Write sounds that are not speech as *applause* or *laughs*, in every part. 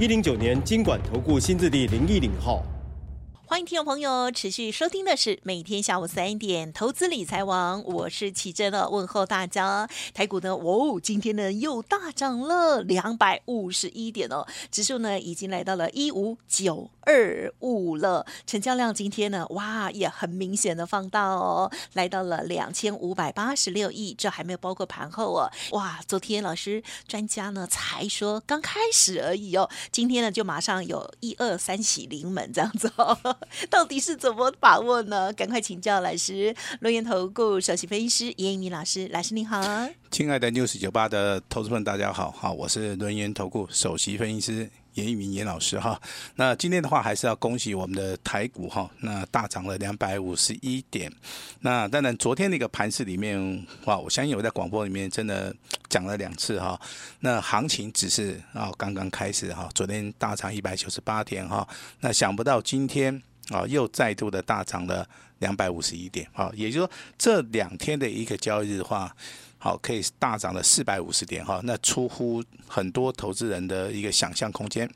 一零九年金管投顾新字第零一零号。欢迎听众朋友持续收听的是每天下午三点投资理财王，我是奇珍的问候大家。台股呢，哦，今天呢又大涨了两百五十一点哦，指数呢已经来到了一五九二五了，成交量今天呢，哇，也很明显的放大哦，来到了两千五百八十六亿，这还没有包括盘后哦，哇，昨天老师专家呢才说刚开始而已哦，今天呢就马上有一二三喜临门这样子哦。*laughs* 到底是怎么把握呢？赶快请教老师，轮源投顾首席分析师严一鸣老师，老师您好。亲爱的 News 九八的投资们，大家好，好，我是轮源投顾首席分析师严一鸣严老师哈。那今天的话，还是要恭喜我们的台股哈，那大涨了两百五十一点。那当然，昨天那个盘势里面，哇，我相信我在广播里面真的讲了两次哈。那行情只是啊刚刚开始哈，昨天大涨一百九十八点哈，那想不到今天。啊，又再度的大涨了两百五十一点，啊，也就是说这两天的一个交易日的话，好，可以大涨了四百五十点，哈，那出乎很多投资人的一个想象空间。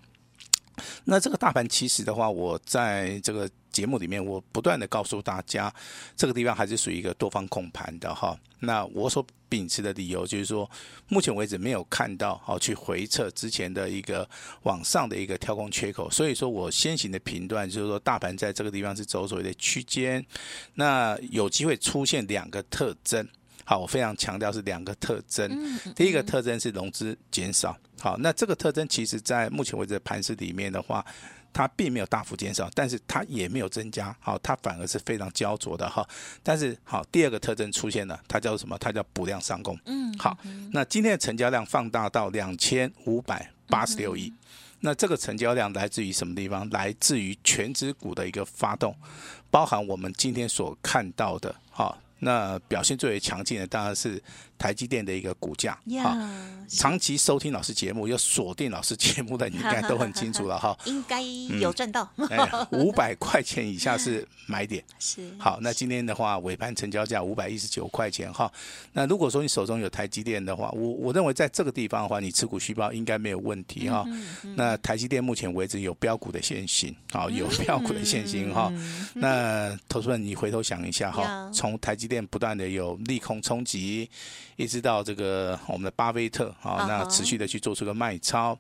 那这个大盘其实的话，我在这个节目里面，我不断的告诉大家，这个地方还是属于一个多方控盘的哈。那我所秉持的理由就是说，目前为止没有看到好去回测之前的一个往上的一个跳空缺口，所以说我先行的评断就是说，大盘在这个地方是走所谓的区间，那有机会出现两个特征。好，我非常强调是两个特征。第一个特征是融资减少。好，那这个特征其实在目前为止的盘市里面的话，它并没有大幅减少，但是它也没有增加。好，它反而是非常焦灼的哈。但是好，第二个特征出现了，它叫做什么？它叫补量上攻。嗯，好，那今天的成交量放大到两千五百八十六亿。那这个成交量来自于什么地方？来自于全指股的一个发动，包含我们今天所看到的哈。那表现最为强劲的当然是台积电的一个股价，好，长期收听老师节目，又锁定老师节目的，你应该都很清楚了 *laughs* 哈。应该有赚到。*laughs* 五百块钱以下是买点。*laughs* 是。好，那今天的话尾盘成交价五百一十九块钱哈。那如果说你手中有台积电的话，我我认为在这个地方的话，你持股续报应该没有问题哈。那台积电目前为止有标股的现行，好，有标股的现行哈。那投资人你回头想一下哈，从台积电不断的有利空冲击。一直到这个我们的巴菲特啊，那持续的去做出个卖超，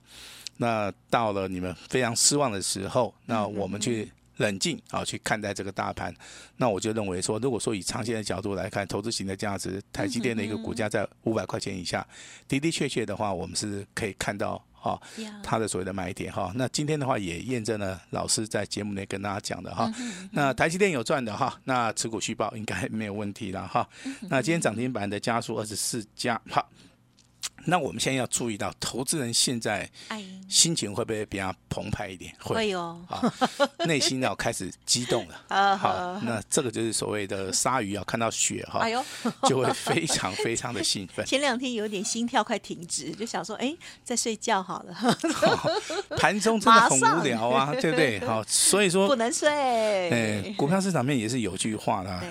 那到了你们非常失望的时候，那我们去冷静啊去看待这个大盘，那我就认为说，如果说以长线的角度来看，投资型的价值，台积电的一个股价在五百块钱以下，的的确确的话，我们是可以看到。哈，他的所谓的买点哈，那今天的话也验证了老师在节目内跟大家讲的哈，那台积电有赚的哈，那持股续报应该没有问题了哈，那今天涨停板的家数二十四家哈。那我们现在要注意到，投资人现在心情会不会比较澎湃一点？会哦，内心要开始激动了。*laughs* 好，那这个就是所谓的鲨鱼要看到血哈，哎呦，*laughs* 就会非常非常的兴奋。*laughs* 前两天有点心跳快停止，就想说，哎，在睡觉好了。盘中真的很无聊啊，对不对？好，所以说不能睡。哎，股票市场面也是有句话的，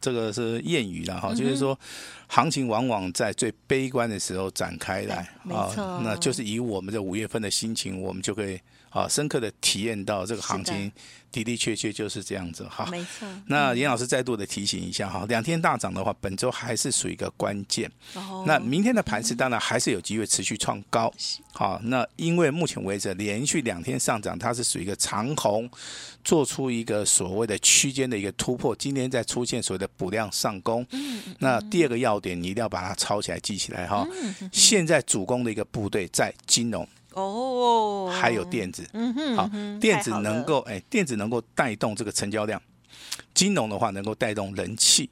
这个是谚语了哈，就是说。行情往往在最悲观的时候展开来，啊，那就是以我们的五月份的心情，我们就可以啊深刻的体验到这个行情。的的确确就是这样子哈，没错。那严老师再度的提醒一下哈，两天大涨的话，本周还是属于一个关键。哦。那明天的盘势当然还是有机会持续创高。好，那因为目前为止连续两天上涨，它是属于一个长红，做出一个所谓的区间的一个突破。今天再出现所谓的补量上攻。嗯。那第二个要点，你一定要把它抄起来记起来哈。嗯。现在主攻的一个部队在金融。哦，还有电子，嗯哼，好，电子能够哎，电子能够带动这个成交量，金融的话能够带动人气，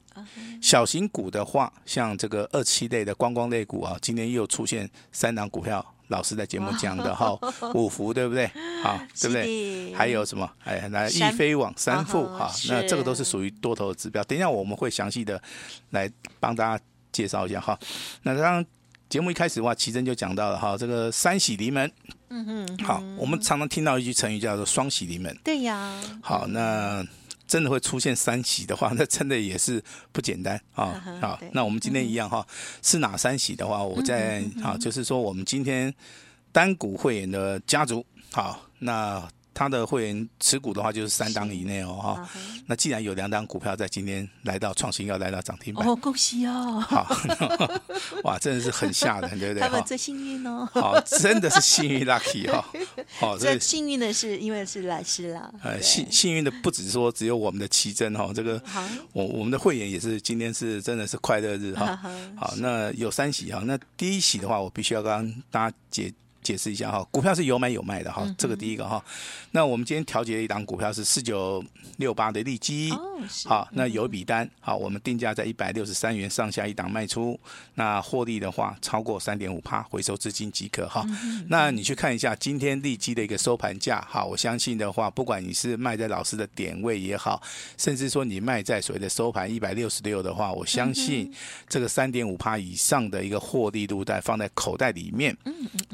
小型股的话，像这个二七类的观光类股啊，今天又出现三档股票老师在节目讲的哈，*laughs* 五福对不对？好，对不对？还有什么？哎，来易飞网三富哈，那这个都是属于多头的指标。等一下我们会详细的来帮大家介绍一下哈。那当然节目一开始的话，奇珍就讲到了哈，这个三喜临门。嗯哼。好，我们常常听到一句成语叫做双喜临门。对呀。好，那。真的会出现三喜的话，*laughs* 那真的也是不简单啊！好，那我们今天一样哈，是哪三喜的话，我在啊，就是说我们今天单股会员的家族，好，那。他的会员持股的话就是三档以内哦哈，那既然有两档股票在今天来到创新，要来到涨停板。哦，恭喜哦！好，*laughs* 哇，真的是很吓人，对不对？他们最幸运哦，好，真的是幸运 lucky 哈，*laughs* 好，这幸运的是因为是老师啦，呃，幸幸运的不止说只有我们的奇珍哈，这个我我们的会员也是今天是真的是快乐日哈，好，那有三喜哈，那第一喜的话，我必须要跟大家解。解释一下哈，股票是有买有卖的哈，这个第一个哈。那我们今天调节的一档股票是四九六八的利基，好，那有一笔单，好，我们定价在一百六十三元上下一档卖出，那获利的话超过三点五趴，回收资金即可哈。那你去看一下今天利基的一个收盘价，哈，我相信的话，不管你是卖在老师的点位也好，甚至说你卖在所谓的收盘一百六十六的话，我相信这个三点五趴以上的一个获利度在放在口袋里面，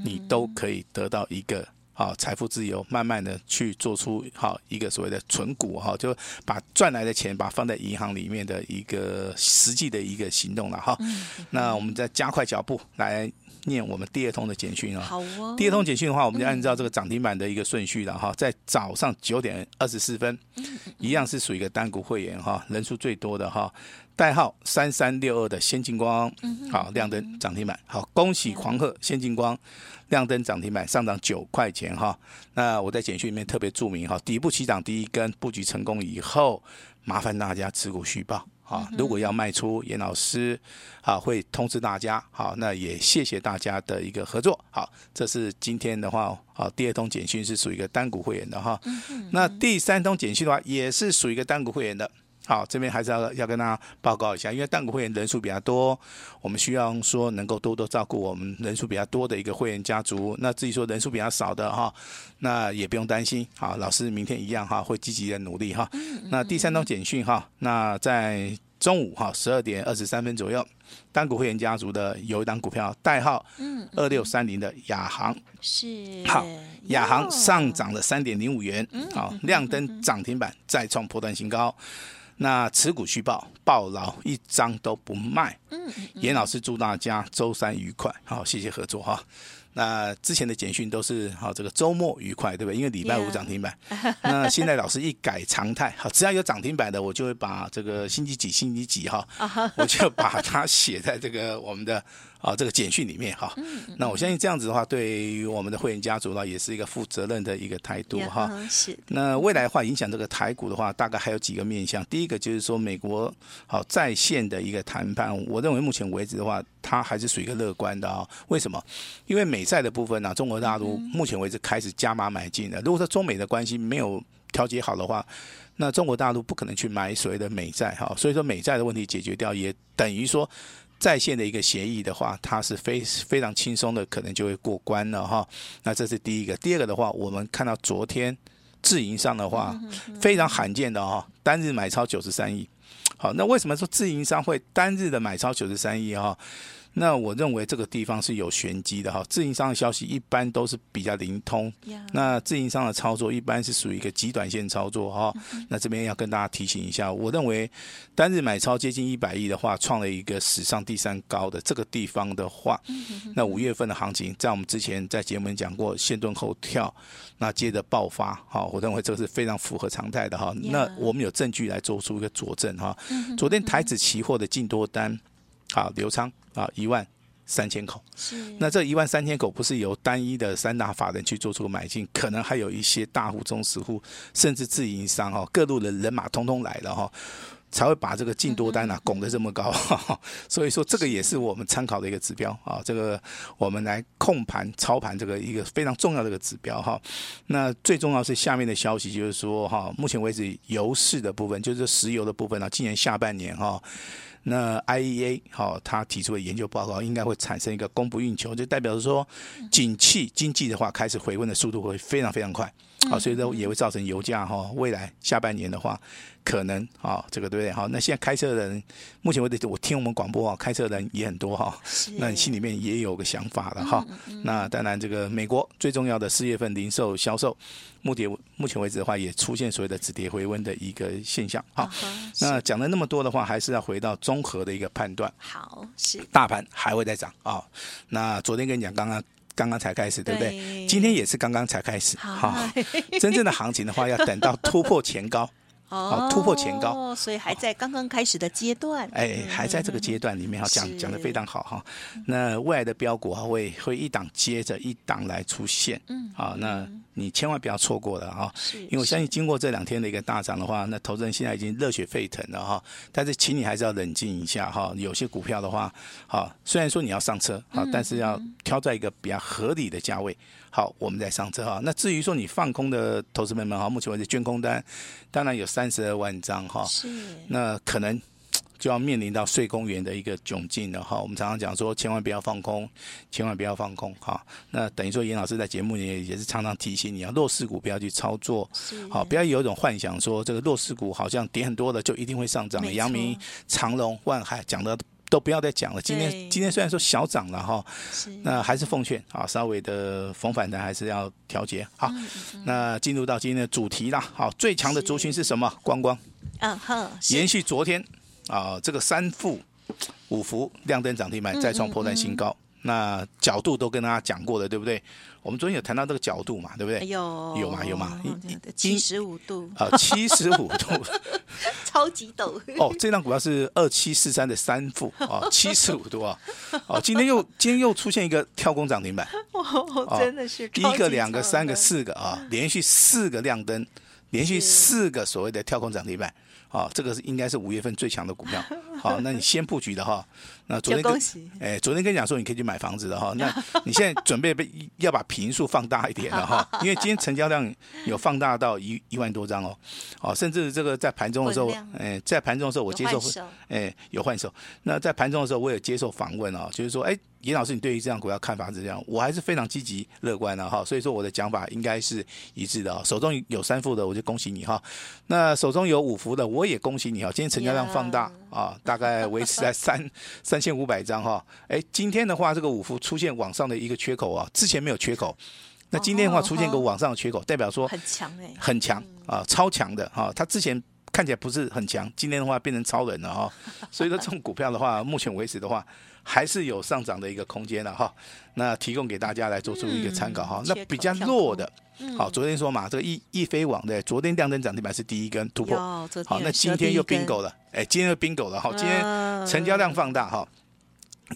你都。都可以得到一个好财富自由，慢慢的去做出好一个所谓的存股哈，就把赚来的钱把放在银行里面的一个实际的一个行动了哈。那我们再加快脚步来念我们第二通的简讯啊。好哦。第二通简讯的话，我们就按照这个涨停板的一个顺序了哈，在早上九点二十四分，一样是属于一个单股会员哈，人数最多的哈。代号三三六二的先进光，好亮灯涨停板，好恭喜狂贺先进光亮灯涨停板上涨九块钱哈。那我在简讯里面特别注明哈，底部起涨第一根布局成功以后，麻烦大家持股续报啊。如果要卖出，严老师啊会通知大家。好，那也谢谢大家的一个合作。好，这是今天的话，好第二通简讯是属于一个单股会员的哈。那第三通简讯的话，也是属于一个单股会员的。好，这边还是要要跟大家报告一下，因为单股会员人数比较多，我们需要说能够多多照顾我们人数比较多的一个会员家族。那至于说人数比较少的哈，那也不用担心。好，老师明天一样哈，会积极的努力哈。那第三通简讯哈，那在中午哈十二点二十三分左右，单股会员家族的有一档股票代号二六三零的亚航是好，亚航上涨了三点零五元，好亮灯涨停板再创破断新高。那持股续报，抱牢一张都不卖。嗯，严老师祝大家周三愉快，好，谢谢合作哈。那之前的简讯都是好，这个周末愉快，对不对？因为礼拜五涨停板。那现在老师一改常态，好，只要有涨停板的，我就会把这个星期几、星期几哈，*laughs* 我就把它写在这个我们的。啊，这个简讯里面哈，那我相信这样子的话，对于我们的会员家族呢，也是一个负责任的一个态度哈。是。那未来的话，影响这个台股的话，大概还有几个面向。第一个就是说，美国好在线的一个谈判，我认为目前为止的话，它还是属于一个乐观的啊。为什么？因为美债的部分呢，中国大陆目前为止开始加码买进了。如果说中美的关系没有调节好的话，那中国大陆不可能去买所谓的美债哈。所以说，美债的问题解决掉，也等于说。在线的一个协议的话，它是非非常轻松的，可能就会过关了哈。那这是第一个，第二个的话，我们看到昨天自营商的话非常罕见的哈，单日买超九十三亿。好，那为什么说自营商会单日的买超九十三亿哈？那我认为这个地方是有玄机的哈，自营商的消息一般都是比较灵通.那自营商的操作一般是属于一个极短线操作哈。那这边要跟大家提醒一下，我认为单日买超接近一百亿的话，创了一个史上第三高的这个地方的话，那五月份的行情，在我们之前在节目里讲过，先蹲后跳，那接着爆发，哈，我认为这个是非常符合常态的哈。那我们有证据来做出一个佐证哈。昨天台指期货的净多单。好，刘仓啊，一万三千口。是，那这一万三千口不是由单一的三大法人去做出买进，可能还有一些大户、中实户，甚至自营商哈，各路的人马通通来了哈，才会把这个净多单啊拱得这么高。*laughs* 所以说，这个也是我们参考的一个指标啊。这个我们来控盘操盘这个一个非常重要的一个指标哈。那最重要是下面的消息，就是说哈，目前为止油市的部分，就是石油的部分呢，今年下半年哈。那 IEA 好，他提出的研究报告应该会产生一个供不应求，就代表说，景气经济的话开始回温的速度会非常非常快。好，所以说也会造成油价哈，未来下半年的话，可能啊，这个对不对？好，那现在开车的人，目前为止我听我们广播啊，开车的人也很多哈。那你心里面也有个想法了哈。那当然，这个美国最重要的四月份零售销售，目前目前为止的话，也出现所谓的止跌回温的一个现象。哈，那讲了那么多的话，还是要回到综合的一个判断。好，是大盘还会再涨啊。那昨天跟你讲，刚刚。刚刚才开始，对不对？对，今天也是刚刚才开始，好，真正的行情的话，要等到突破前高。哦，突破前高，所以还在刚刚开始的阶段。哎，还在这个阶段里面哈，讲讲得非常好哈。那未来的标股哈，会会一档接着一档来出现。嗯，好，那你千万不要错过了哈。因为我相信经过这两天的一个大涨的话，那投资人现在已经热血沸腾了哈。但是，请你还是要冷静一下哈。有些股票的话，好，虽然说你要上车，好，但是要挑在一个比较合理的价位。好，我们再上车哈。那至于说你放空的投资们们哈，目前为止捐空单，当然有三十二万张哈。是。那可能就要面临到税公园的一个窘境了哈。我们常常讲说，千万不要放空，千万不要放空哈。那等于说，严老师在节目里也也是常常提醒你啊，弱势股不要去操作。是。好，不要有一种幻想说，这个弱势股好像跌很多的就一定会上涨。阳明、长隆、万海讲的。都不要再讲了。今天今天虽然说小涨了哈，那还是奉劝啊，稍微的逢反弹还是要调节。好，那进入到今天的主题啦。好，最强的族群是什么？观光。嗯哼。延续昨天啊，这个三副五福亮灯涨停板，再创破绽新高。那角度都跟大家讲过了，对不对？我们昨天有谈到这个角度嘛，对不对？有有嘛有嘛，七十五度啊，七十五度，*laughs* 超级陡 *laughs* 哦。这张股票是二七四三的三副啊，七十五度啊，哦，今天又今天又出现一个跳空涨停板，*laughs* 哦，真的是一个两个三个四个啊，连续四个亮灯，连续四个所谓的跳空涨停板。啊，这个是应该是五月份最强的股票。*laughs* 好，那你先布局的哈。那昨天跟哎，昨天跟你讲说你可以去买房子的哈。那你现在准备被要把平数放大一点了哈，因为今天成交量有放大到一一万多张哦。哦，甚至这个在盘中的时候，哎，在盘中的时候我接受，哎，有换手。那在盘中的时候我也接受访问哦，就是说，哎。严老师，你对于这样股票看法是这样？我还是非常积极乐观的哈，所以说我的讲法应该是一致的啊。手中有三副的，我就恭喜你哈。那手中有五副的，我也恭喜你哈。今天成交量放大啊，大概维持在 *laughs* 三三千五百张哈。哎，今天的话，这个五福出现往上的一个缺口啊，之前没有缺口，那今天的话出现一个往上的缺口，代表说很强哎，很强啊，超强的哈。它之前看起来不是很强，今天的话变成超人了哈。所以说这种股票的话，*laughs* 目前为止的话。还是有上涨的一个空间的哈，那提供给大家来做出一个参考哈。那比较弱的，好，昨天说嘛，这个易易飞网的昨天亮灯涨停板是第一根突破，好，那今天又 bingo 了，哎，今天又 bingo 了好，今天成交量放大哈。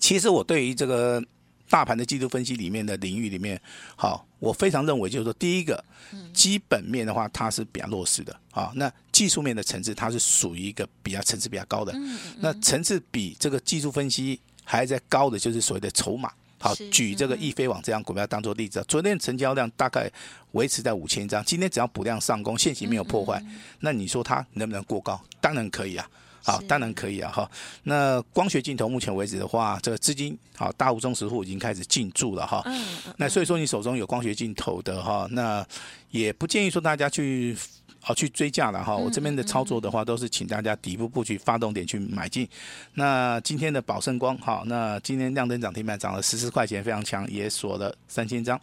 其实我对于这个大盘的技术分析里面的领域里面，好，我非常认为就是说，第一个基本面的话，它是比较弱势的啊。那技术面的层次，它是属于一个比较层次比较高的，那层次比这个技术分析。还在高的就是所谓的筹码，好，举这个易飞网这样股票当做例子，昨天成交量大概维持在五千张，今天只要补量上攻，线型没有破坏，那你说它能不能过高？当然可以啊，好，当然可以啊，哈。那光学镜头目前为止的话，这个资金好，大户中实户已经开始进驻了哈，那所以说你手中有光学镜头的哈，那也不建议说大家去。好，去追价了哈。我这边的操作的话，都是请大家底部布局发动点去买进。那今天的宝盛光哈，那今天亮灯涨停板涨了十四块钱，非常强，也锁了三千张。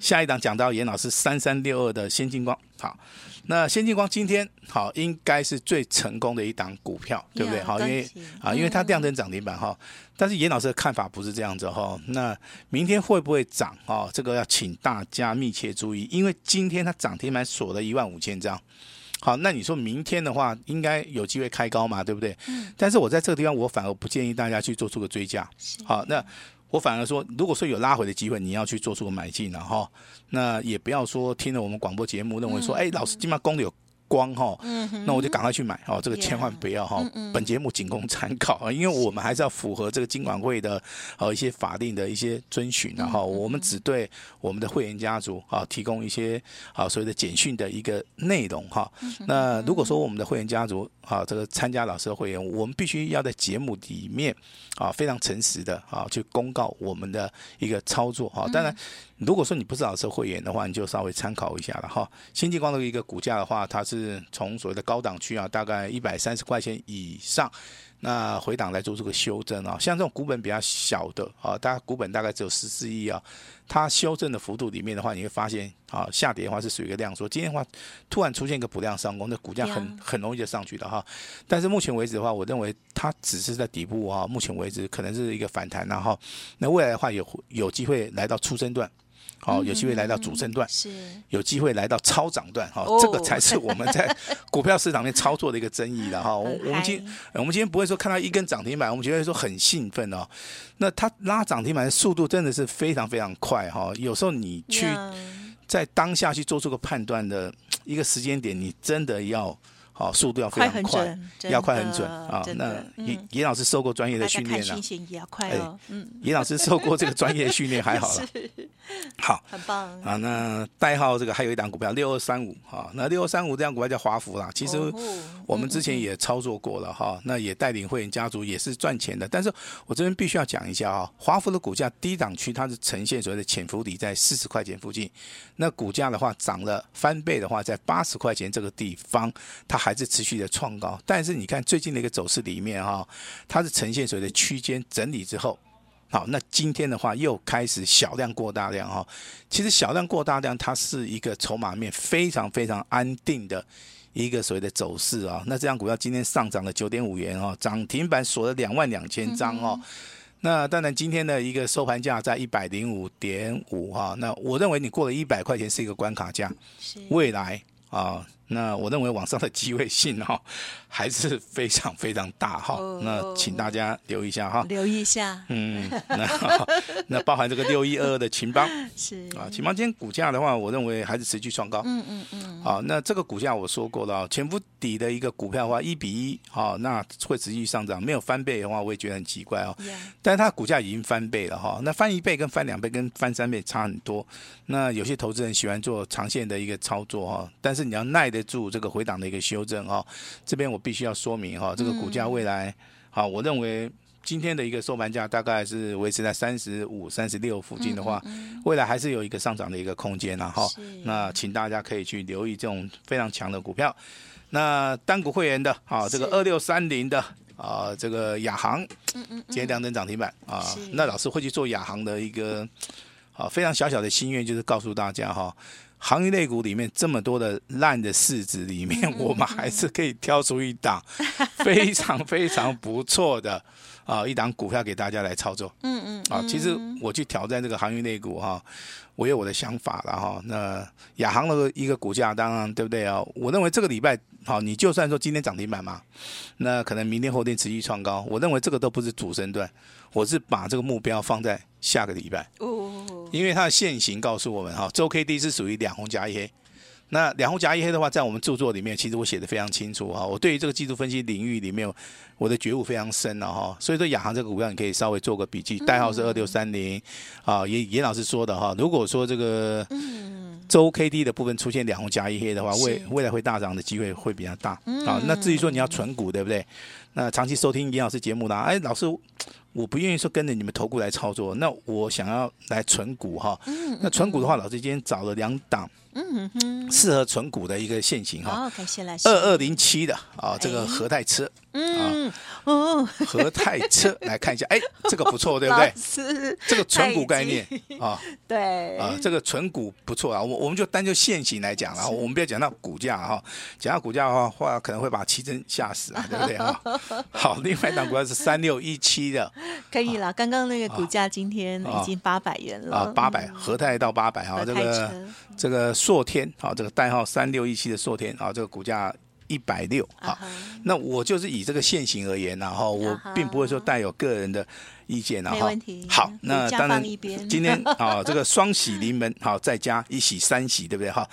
下一档讲到严老师三三六二的先进光，好，那先进光今天好应该是最成功的一档股票，对不对？好，因为啊，因为它量增涨停板哈。但是严老师的看法不是这样子哈，那明天会不会涨啊？这个要请大家密切注意，因为今天它涨停板锁了一万五千张，好，那你说明天的话应该有机会开高嘛，对不对？嗯。但是我在这个地方，我反而不建议大家去做出个追加，好，那我反而说，如果说有拉回的机会，你要去做出个买进了哈，那也不要说听了我们广播节目认为说，哎，老师今晚攻的有光哈，那我就赶快去买哦，这个千万不要哈，本节目仅供参考啊，因为我们还是要符合这个金管会的呃一些法定的一些遵循，然后我们只对我们的会员家族啊提供一些啊所谓的简讯的一个内容哈。那如果说我们的会员家族啊这个参加老师的会员，我们必须要在节目里面啊非常诚实的啊去公告我们的一个操作啊，当然。如果说你不是老师会员的话，你就稍微参考一下了哈。新进光的一个股价的话，它是从所谓的高档区啊，大概一百三十块钱以上，那回档来做这个修正啊。像这种股本比较小的啊，大家股本大概只有十四亿啊。它修正的幅度里面的话，你会发现啊，下跌的话是属于一个量缩。今天的话突然出现一个补量上攻，那股价很很容易就上去了哈。但是目前为止的话，我认为它只是在底部啊。目前为止可能是一个反弹，然后那未来的话有有机会来到初升段。好，有机会来到主升段，是有机会来到超涨段，哈，这个才是我们在 *laughs* 股票市场内操作的一个争议的哈。我我们今我们今天不会说看到一根涨停板，我们觉得说很兴奋哦。那它拉涨停板的速度真的是非常非常快哈。有时候你去在当下去做出个判断的一个时间点，你真的要。好，速度要非常快，快要快很准啊！那严严老师受过专业的训练了，也要快哦。嗯，严老师受过这个专业训练还好了。*laughs* 好，很棒啊！那代号这个还有一档股票六二三五啊，那六二三五这档股票叫华孚啦。其实我们之前也操作过了哈，那也带领会员家族也是赚钱的。但是我这边必须要讲一下啊，华孚的股价低档区它是呈现所谓的潜伏底在四十块钱附近，那股价的话涨了翻倍的话，在八十块钱这个地方它。还是持续的创高，但是你看最近的一个走势里面哈，它是呈现所谓的区间整理之后，好，那今天的话又开始小量过大量哈。其实小量过大量，它是一个筹码面非常非常安定的一个所谓的走势啊。那这张股票今天上涨了九点五元哦，涨停板锁了两万两千张哦。那当然今天的一个收盘价在一百零五点五哈。那我认为你过了一百块钱是一个关卡价，未来啊。那我认为往上的机会性哈还是非常非常大哈，那请大家留意一下哈，留意一下，嗯，那那包含这个六一二二的秦邦 *laughs* 是。啊，秦邦今天股价的话，我认为还是持续创高，嗯嗯嗯，好，那这个股价我说过了，潜伏底的一个股票的话，一比一，好，那会持续上涨，没有翻倍的话，我也觉得很奇怪哦，但是它股价已经翻倍了哈，那翻一倍跟翻两倍跟翻三倍差很多，那有些投资人喜欢做长线的一个操作哈，但是你要耐得住这个回档的一个修正哈，这边我必须要说明哈，这个股价未来好，我认为今天的一个收盘价大概是维持在三十五、三十六附近的话，未来还是有一个上涨的一个空间然后，那请大家可以去留意这种非常强的股票。那单股会员的啊，这个二六三零的啊，这个亚航，今天两根涨停板啊，那老师会去做亚航的一个啊非常小小的心愿，就是告诉大家哈。行业类股里面这么多的烂的市值里面，我们还是可以挑出一档非常非常不错的啊一档股票给大家来操作。嗯嗯。啊，其实我去挑战这个行业类股哈，我有我的想法了哈。那亚航的一个股价，当然对不对啊？我认为这个礼拜好，你就算说今天涨停板嘛，那可能明天后天持续创高，我认为这个都不是主升段，我是把这个目标放在下个礼拜。因为它的线型告诉我们哈，周 K D 是属于两红夹一黑，那两红夹一黑的话，在我们著作里面，其实我写的非常清楚哈。我对于这个技术分析领域里面，我的觉悟非常深了哈。所以说亚航这个股票，你可以稍微做个笔记，代号是二六三零啊。严严老师说的哈，如果说这个周 K D 的部分出现两红夹一黑的话，未未来会大涨的机会会比较大啊。那至于说你要存股，对不对？那长期收听严老师节目的，哎，老师。我不愿意说跟着你们投顾来操作，那我想要来存股哈。那存股的话，老师今天找了两档。嗯哼，适合存股的一个现型哈，二二零七的啊，这个和泰车，嗯哦，和泰车 *laughs* 来看一下，哎，这个不错，对不对？是这个存股概念啊，*laughs* 对。啊，这个存股不错啊。我我们就单就现型来讲了，我们不要讲到股价哈，讲到股价的话，话可能会把奇珍吓死啊，对不对啊？*laughs* 好，另外一档股票是三六一七的，可以了。刚刚那个股价今天已经八百元了。啊，八百和泰到八百哈，这个这个。硕天，好，这个代号三六一七的硕天，好，这个股价一百六。好，那我就是以这个现行而言，然后我并不会说带有个人的。意见然后，好，那当然今天 *laughs* 啊，这个双喜临门，好，再加一喜三喜，对不对哈？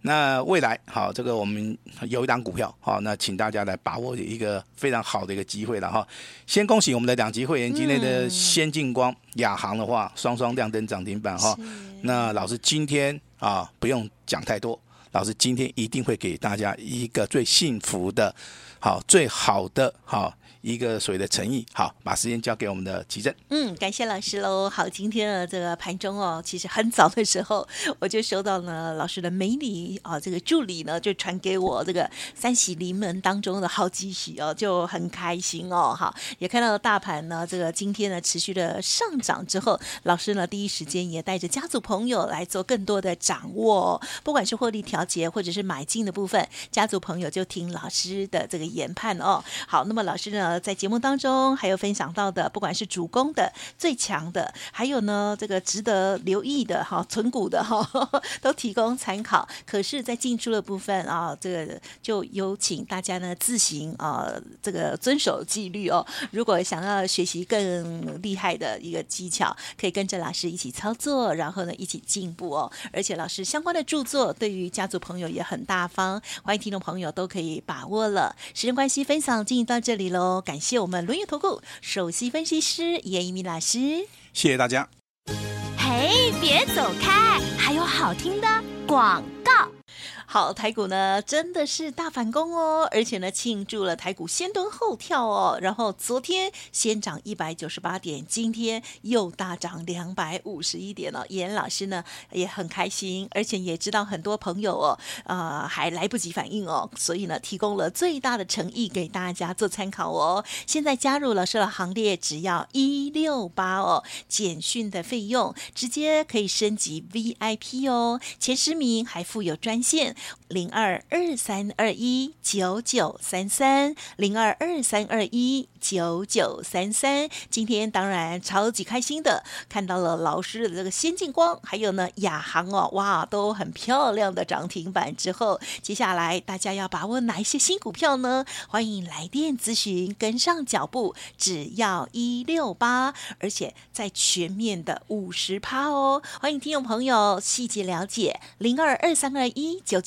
那未来好，这个我们有一档股票，好，那请大家来把握一个非常好的一个机会了哈。先恭喜我们的两级会员，今天的先进光、亚航的话，双双亮灯涨停板哈。那老师今天啊，不用讲太多，老师今天一定会给大家一个最幸福的，好，最好的，好。一个所谓的诚意，好，把时间交给我们的琦蓁。嗯，感谢老师喽。好，今天的这个盘中哦，其实很早的时候我就收到了老师的美女啊，这个助理呢就传给我这个三喜临门当中的好几喜哦，就很开心哦。好，也看到了大盘呢，这个今天呢持续的上涨之后，老师呢第一时间也带着家族朋友来做更多的掌握，不管是获利调节或者是买进的部分，家族朋友就听老师的这个研判哦。好，那么老师呢？在节目当中还有分享到的，不管是主攻的最强的，还有呢这个值得留意的哈，存股的哈，都提供参考。可是，在进出的部分啊，这个就有请大家呢自行啊，这个遵守纪律哦。如果想要学习更厉害的一个技巧，可以跟着老师一起操作，然后呢一起进步哦。而且老师相关的著作对于家族朋友也很大方，欢迎听众朋友都可以把握了。时间关系，分享进行到这里喽。感谢我们轮游投顾首席分析师严一鸣老师，谢谢大家。嘿，别走开，还有好听的广告。好，台股呢真的是大反攻哦，而且呢庆祝了台股先蹲后跳哦，然后昨天先涨一百九十八点，今天又大涨两百五十一点了。严老师呢也很开心，而且也知道很多朋友哦，呃、还来不及反应哦，所以呢提供了最大的诚意给大家做参考哦。现在加入老师的行列，只要一六八哦，简讯的费用直接可以升级 VIP 哦，前十名还附有专线。零二二三二一九九三三，零二二三二一九九三三。今天当然超级开心的，看到了老师的这个先进光，还有呢亚航哦，哇，都很漂亮的涨停板。之后，接下来大家要把握哪一些新股票呢？欢迎来电咨询，跟上脚步，只要一六八，而且在全面的五十趴哦。欢迎听众朋友细节了解，零二二三二一九